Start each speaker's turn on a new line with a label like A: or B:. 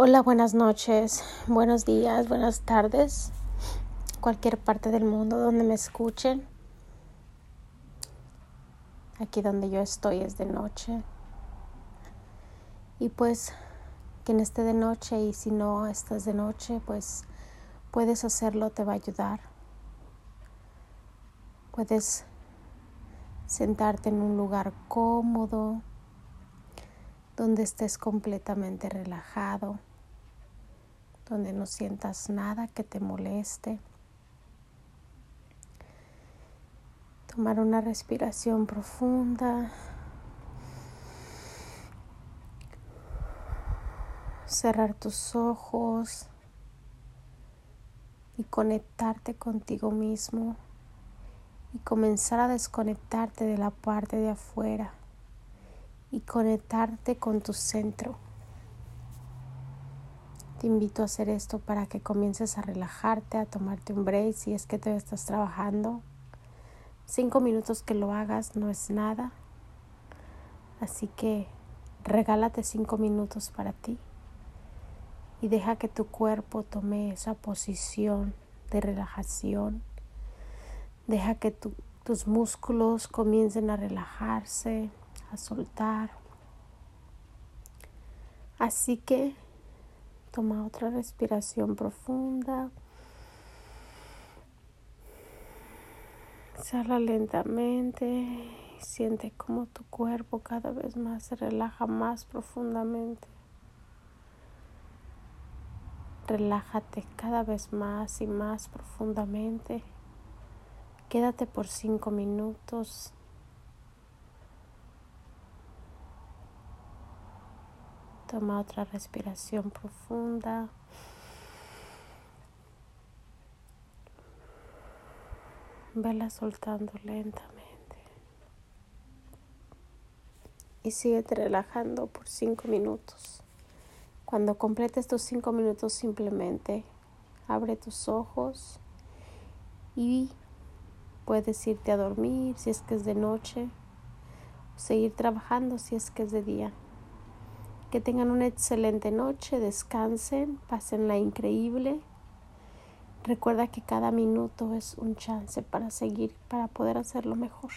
A: Hola, buenas noches, buenos días, buenas tardes, cualquier parte del mundo donde me escuchen. Aquí donde yo estoy es de noche. Y pues quien esté de noche y si no estás de noche, pues puedes hacerlo, te va a ayudar. Puedes sentarte en un lugar cómodo donde estés completamente relajado, donde no sientas nada que te moleste. Tomar una respiración profunda. Cerrar tus ojos y conectarte contigo mismo y comenzar a desconectarte de la parte de afuera y conectarte con tu centro. Te invito a hacer esto para que comiences a relajarte, a tomarte un break si es que te estás trabajando. Cinco minutos que lo hagas no es nada. Así que regálate cinco minutos para ti y deja que tu cuerpo tome esa posición de relajación. Deja que tus músculos comiencen a relajarse, a soltar. Así que toma otra respiración profunda. Exhala lentamente. Siente como tu cuerpo cada vez más se relaja más profundamente. Relájate cada vez más y más profundamente. Quédate por cinco minutos Toma otra respiración profunda. Vela soltando lentamente. Y sigue relajando por cinco minutos. Cuando completes tus cinco minutos simplemente abre tus ojos y puedes irte a dormir si es que es de noche o seguir trabajando si es que es de día. Que tengan una excelente noche, descansen, pasen la increíble. Recuerda que cada minuto es un chance para seguir, para poder hacerlo mejor.